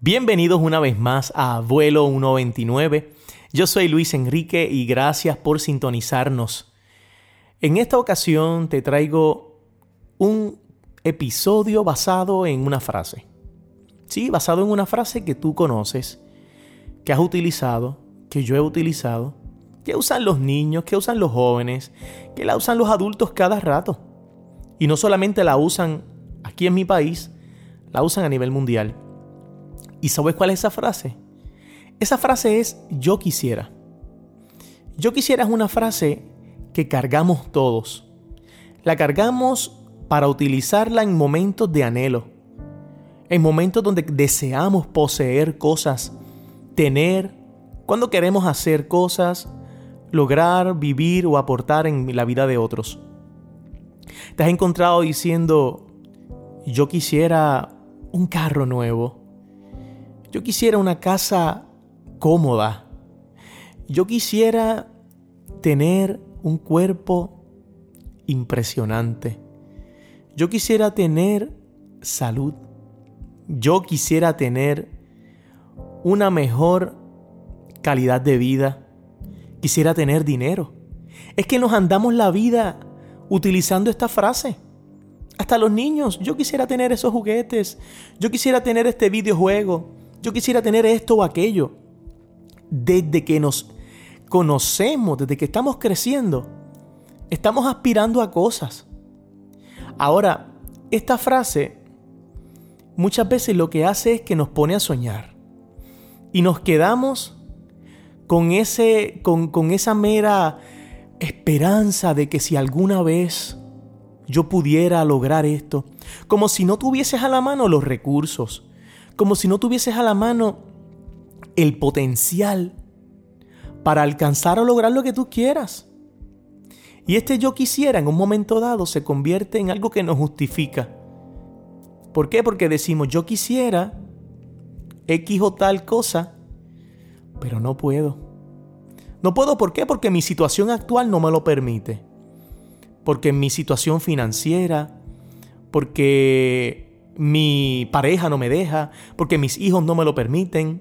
Bienvenidos una vez más a Vuelo 129. Yo soy Luis Enrique y gracias por sintonizarnos. En esta ocasión te traigo un episodio basado en una frase. Sí, basado en una frase que tú conoces, que has utilizado, que yo he utilizado, que usan los niños, que usan los jóvenes, que la usan los adultos cada rato. Y no solamente la usan aquí en mi país, la usan a nivel mundial. ¿Y sabes cuál es esa frase? Esa frase es yo quisiera. Yo quisiera es una frase que cargamos todos. La cargamos para utilizarla en momentos de anhelo, en momentos donde deseamos poseer cosas, tener, cuando queremos hacer cosas, lograr, vivir o aportar en la vida de otros. Te has encontrado diciendo, yo quisiera un carro nuevo, yo quisiera una casa cómoda. Yo quisiera tener un cuerpo impresionante. Yo quisiera tener salud. Yo quisiera tener una mejor calidad de vida. Quisiera tener dinero. Es que nos andamos la vida utilizando esta frase. Hasta los niños, yo quisiera tener esos juguetes. Yo quisiera tener este videojuego yo quisiera tener esto o aquello. Desde que nos conocemos, desde que estamos creciendo, estamos aspirando a cosas. Ahora, esta frase muchas veces lo que hace es que nos pone a soñar. Y nos quedamos con, ese, con, con esa mera esperanza de que si alguna vez yo pudiera lograr esto, como si no tuvieses a la mano los recursos, como si no tuvieses a la mano el potencial para alcanzar o lograr lo que tú quieras. Y este yo quisiera en un momento dado se convierte en algo que nos justifica. ¿Por qué? Porque decimos yo quisiera X o tal cosa, pero no puedo. No puedo, ¿por qué? Porque mi situación actual no me lo permite. Porque mi situación financiera, porque mi pareja no me deja, porque mis hijos no me lo permiten,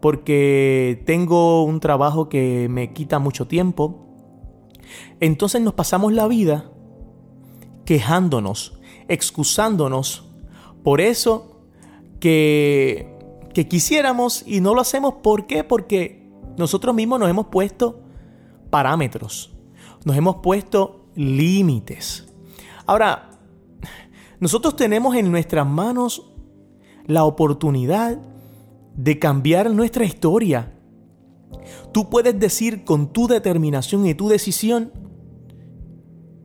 porque tengo un trabajo que me quita mucho tiempo. Entonces nos pasamos la vida quejándonos, excusándonos por eso que, que quisiéramos y no lo hacemos. ¿Por qué? Porque nosotros mismos nos hemos puesto parámetros, nos hemos puesto límites. Ahora, nosotros tenemos en nuestras manos la oportunidad de cambiar nuestra historia. Tú puedes decir con tu determinación y tu decisión,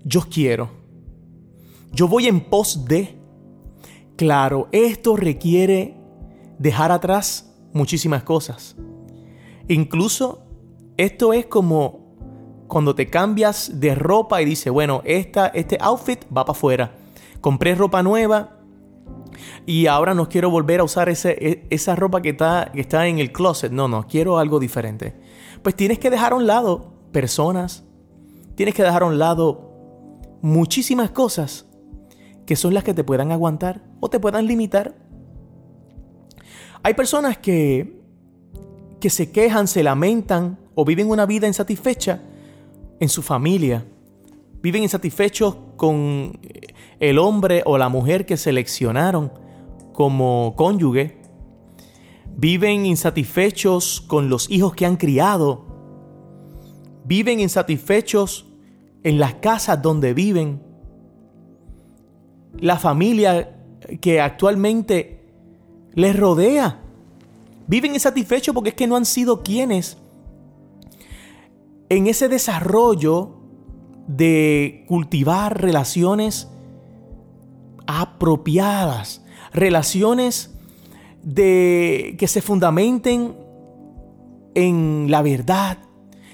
yo quiero. Yo voy en pos de. Claro, esto requiere dejar atrás muchísimas cosas. Incluso esto es como cuando te cambias de ropa y dices, bueno, esta, este outfit va para afuera compré ropa nueva y ahora no quiero volver a usar e, esa ropa que está, que está en el closet. No, no, quiero algo diferente. Pues tienes que dejar a un lado personas, tienes que dejar a un lado muchísimas cosas que son las que te puedan aguantar o te puedan limitar. Hay personas que, que se quejan, se lamentan o viven una vida insatisfecha en su familia. Viven insatisfechos con el hombre o la mujer que seleccionaron como cónyuge, viven insatisfechos con los hijos que han criado, viven insatisfechos en las casas donde viven, la familia que actualmente les rodea. Viven insatisfechos porque es que no han sido quienes en ese desarrollo de cultivar relaciones apropiadas, relaciones de que se fundamenten en la verdad,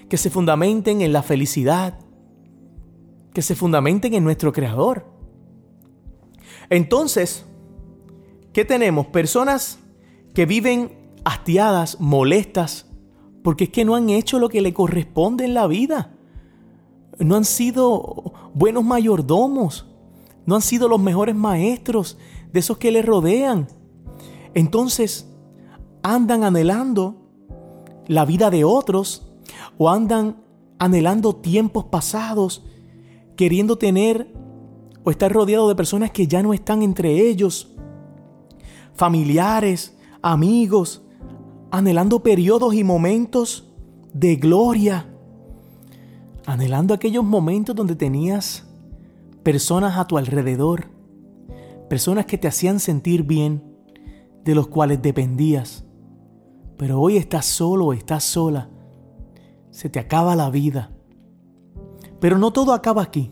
que se fundamenten en la felicidad, que se fundamenten en nuestro creador. Entonces, ¿qué tenemos? Personas que viven hastiadas, molestas, porque es que no han hecho lo que le corresponde en la vida. No han sido buenos mayordomos, no han sido los mejores maestros de esos que le rodean. Entonces, andan anhelando la vida de otros o andan anhelando tiempos pasados, queriendo tener o estar rodeado de personas que ya no están entre ellos, familiares, amigos, anhelando periodos y momentos de gloria, anhelando aquellos momentos donde tenías personas a tu alrededor, personas que te hacían sentir bien, de los cuales dependías. Pero hoy estás solo, estás sola, se te acaba la vida. Pero no todo acaba aquí.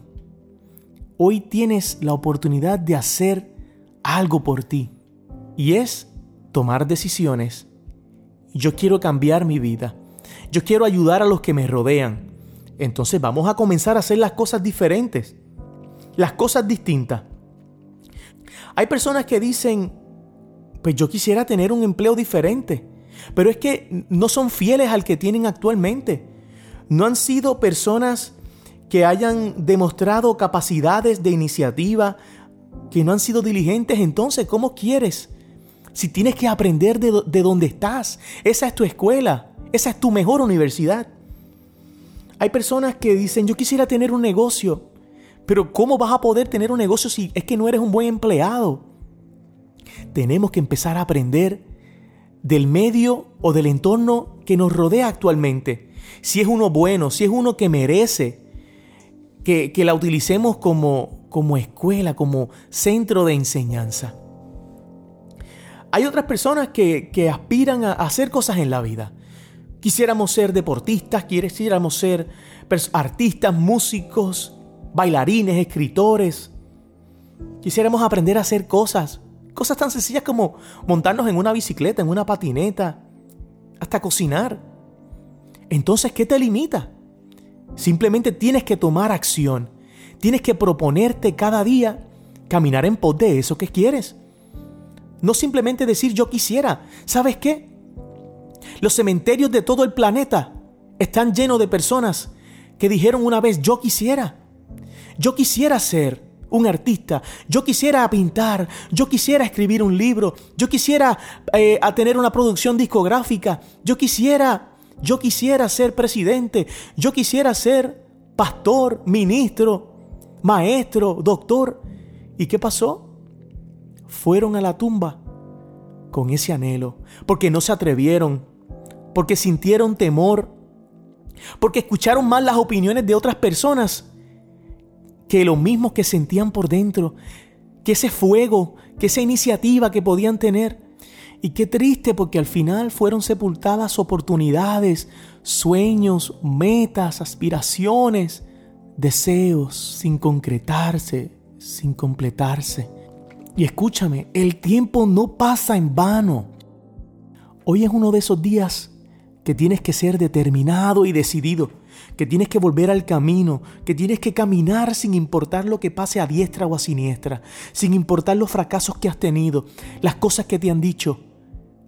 Hoy tienes la oportunidad de hacer algo por ti y es tomar decisiones. Yo quiero cambiar mi vida. Yo quiero ayudar a los que me rodean. Entonces vamos a comenzar a hacer las cosas diferentes. Las cosas distintas. Hay personas que dicen, pues yo quisiera tener un empleo diferente. Pero es que no son fieles al que tienen actualmente. No han sido personas que hayan demostrado capacidades de iniciativa, que no han sido diligentes. Entonces, ¿cómo quieres? Si tienes que aprender de, de donde estás. Esa es tu escuela. Esa es tu mejor universidad. Hay personas que dicen, yo quisiera tener un negocio. Pero ¿cómo vas a poder tener un negocio si es que no eres un buen empleado? Tenemos que empezar a aprender del medio o del entorno que nos rodea actualmente. Si es uno bueno, si es uno que merece que, la utilicemos como, como escuela, como centro de enseñanza. Hay otras personas que, que aspiran a hacer cosas en la vida. Quisiéramos ser deportistas, quisiéramos ser artistas, músicos, bailarines, escritores. Quisiéramos aprender a hacer cosas, cosas tan sencillas como montarnos en una bicicleta, en una patineta, hasta cocinar. Entonces, ¿qué te limita? Simplemente tienes que tomar acción. Tienes que proponerte cada día caminar en pos de eso que quieres. No simplemente decir yo quisiera. ¿Sabes qué? Los cementerios de todo el planeta están llenos de personas que dijeron una vez yo quisiera. Yo quisiera ser un artista, yo quisiera pintar, yo quisiera escribir un libro, yo quisiera eh, tener una producción discográfica, yo quisiera yo quisiera ser presidente, yo quisiera ser pastor, ministro, maestro, doctor. ¿Y qué pasó? Fueron a la tumba con ese anhelo, porque no se atrevieron, porque sintieron temor, porque escucharon mal las opiniones de otras personas que lo mismo que sentían por dentro, que ese fuego, que esa iniciativa que podían tener. Y qué triste porque al final fueron sepultadas oportunidades, sueños, metas, aspiraciones, deseos sin concretarse, sin completarse. Y escúchame, el tiempo no pasa en vano. Hoy es uno de esos días que tienes que ser determinado y decidido, que tienes que volver al camino, que tienes que caminar sin importar lo que pase a diestra o a siniestra, sin importar los fracasos que has tenido, las cosas que te han dicho,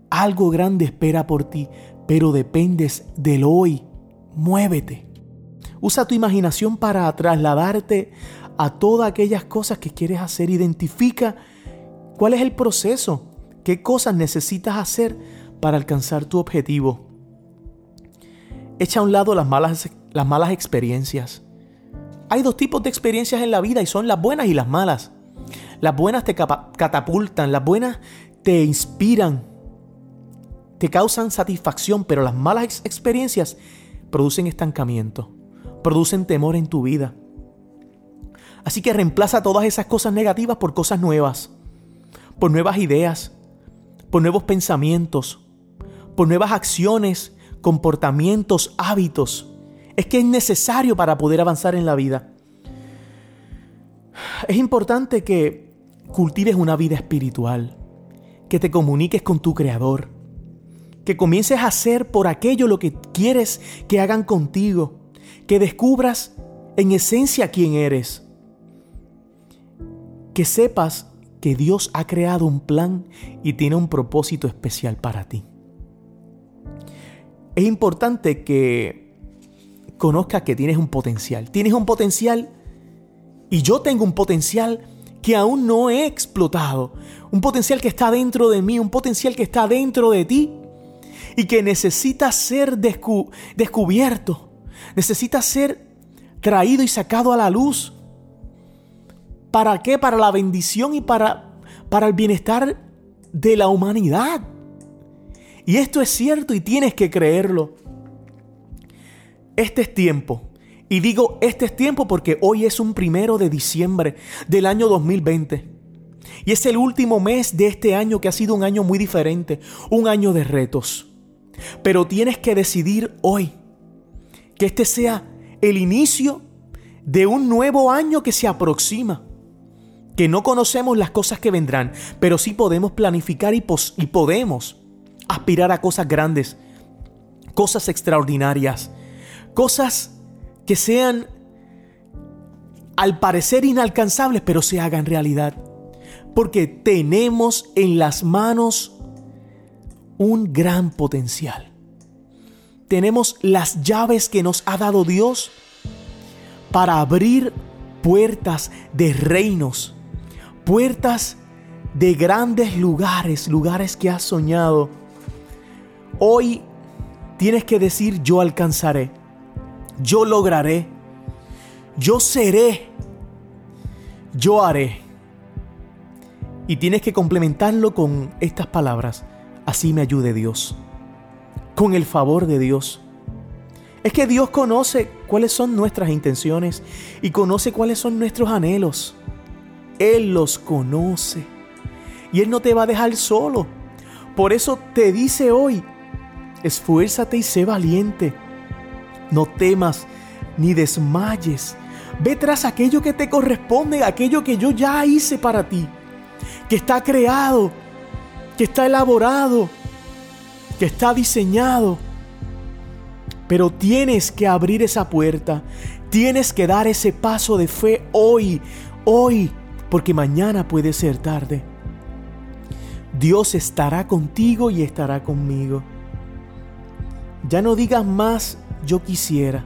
algo grande espera por ti, pero dependes del hoy. Muévete. Usa tu imaginación para trasladarte a todas aquellas cosas que quieres hacer. Identifica cuál es el proceso, qué cosas necesitas hacer para alcanzar tu objetivo. Echa a un lado las malas, las malas experiencias. Hay dos tipos de experiencias en la vida y son las buenas y las malas. Las buenas te catapultan, las buenas te inspiran, te causan satisfacción, pero las malas experiencias producen estancamiento, producen temor en tu vida. Así que reemplaza todas esas cosas negativas por cosas nuevas, por nuevas ideas, por nuevos pensamientos, por nuevas acciones, comportamientos, hábitos. Es que es necesario para poder avanzar en la vida. Es importante que cultives una vida espiritual, que te comuniques con tu Creador, que comiences a hacer por aquello lo que quieres que hagan contigo, que descubras en esencia quién eres, que sepas que Dios ha creado un plan y tiene un propósito especial para ti. Es importante que conozcas que tienes un potencial. Tienes un potencial y yo tengo un potencial que aún no he explotado. Un potencial que está dentro de mí, un potencial que está dentro de ti y que necesita ser descubierto, necesita ser traído y sacado a la luz. ¿Para qué? Para la bendición y para, para el bienestar de la humanidad. Y esto es cierto y tienes que creerlo. Este es tiempo. Y digo, este es tiempo porque hoy es un primero de diciembre del año 2020. Y es el último mes de este año que ha sido un año muy diferente, un año de retos. Pero tienes que decidir hoy que este sea el inicio de un nuevo año que se aproxima. Que no conocemos las cosas que vendrán, pero sí podemos planificar y, y podemos aspirar a cosas grandes, cosas extraordinarias, cosas que sean al parecer inalcanzables, pero se hagan realidad. Porque tenemos en las manos un gran potencial. Tenemos las llaves que nos ha dado Dios para abrir puertas de reinos, puertas de grandes lugares, lugares que has soñado. Hoy tienes que decir yo alcanzaré, yo lograré, yo seré, yo haré. Y tienes que complementarlo con estas palabras. Así me ayude Dios. Con el favor de Dios. Es que Dios conoce cuáles son nuestras intenciones y conoce cuáles son nuestros anhelos. Él los conoce. Y Él no te va a dejar solo. Por eso te dice hoy, esfuérzate y sé valiente. No temas ni desmayes. Ve tras aquello que te corresponde, aquello que yo ya hice para ti, que está creado, que está elaborado, que está diseñado pero tienes que abrir esa puerta, tienes que dar ese paso de fe hoy, hoy, porque mañana puede ser tarde. Dios estará contigo y estará conmigo. Ya no digas más yo quisiera.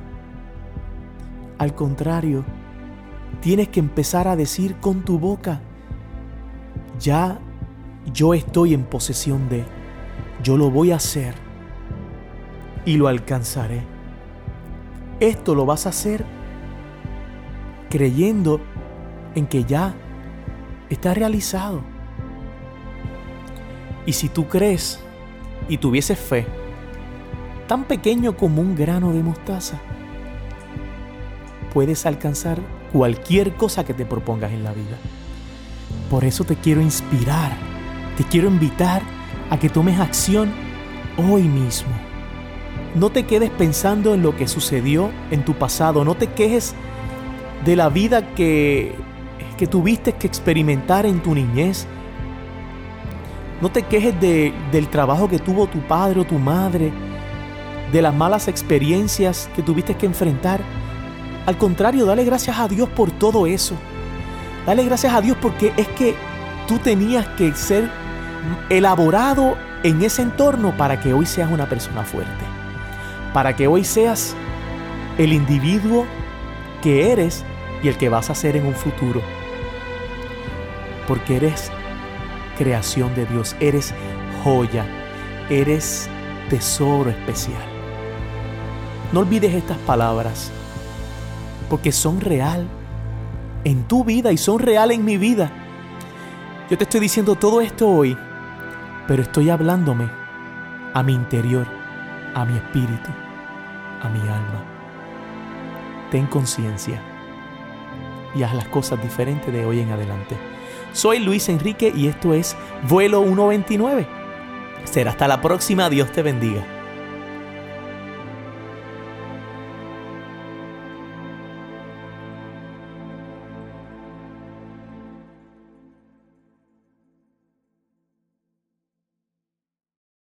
Al contrario, tienes que empezar a decir con tu boca, ya yo estoy en posesión de, yo lo voy a hacer y lo alcanzaré. Esto lo vas a hacer creyendo en que ya está realizado. Y si tú crees y tuvieses fe, tan pequeño como un grano de mostaza, puedes alcanzar cualquier cosa que te propongas en la vida. Por eso te quiero inspirar, te quiero invitar a que tomes acción hoy mismo. No te quedes pensando en lo que sucedió en tu pasado. No te quejes de la vida que, que tuviste que experimentar en tu niñez. No te quejes del trabajo que tuvo tu padre o tu madre, de las malas experiencias que tuviste que enfrentar. Al contrario, dale gracias a Dios por todo eso. Dale gracias a Dios porque es que tú tenías que ser elaborado en ese entorno para que hoy seas una persona fuerte para que hoy seas el individuo que eres y el que vas a ser en un futuro. Porque eres creación de Dios, eres joya, eres tesoro especial. No olvides estas palabras, porque son real en tu vida y son real en mi vida. Yo te estoy diciendo todo esto hoy, pero estoy hablándome a mi interior, a mi espíritu a mi alma. Ten conciencia y haz las cosas diferentes de hoy en adelante. Soy Luis Enrique y esto es Vuelo 129. Será hasta la próxima. Dios te bendiga.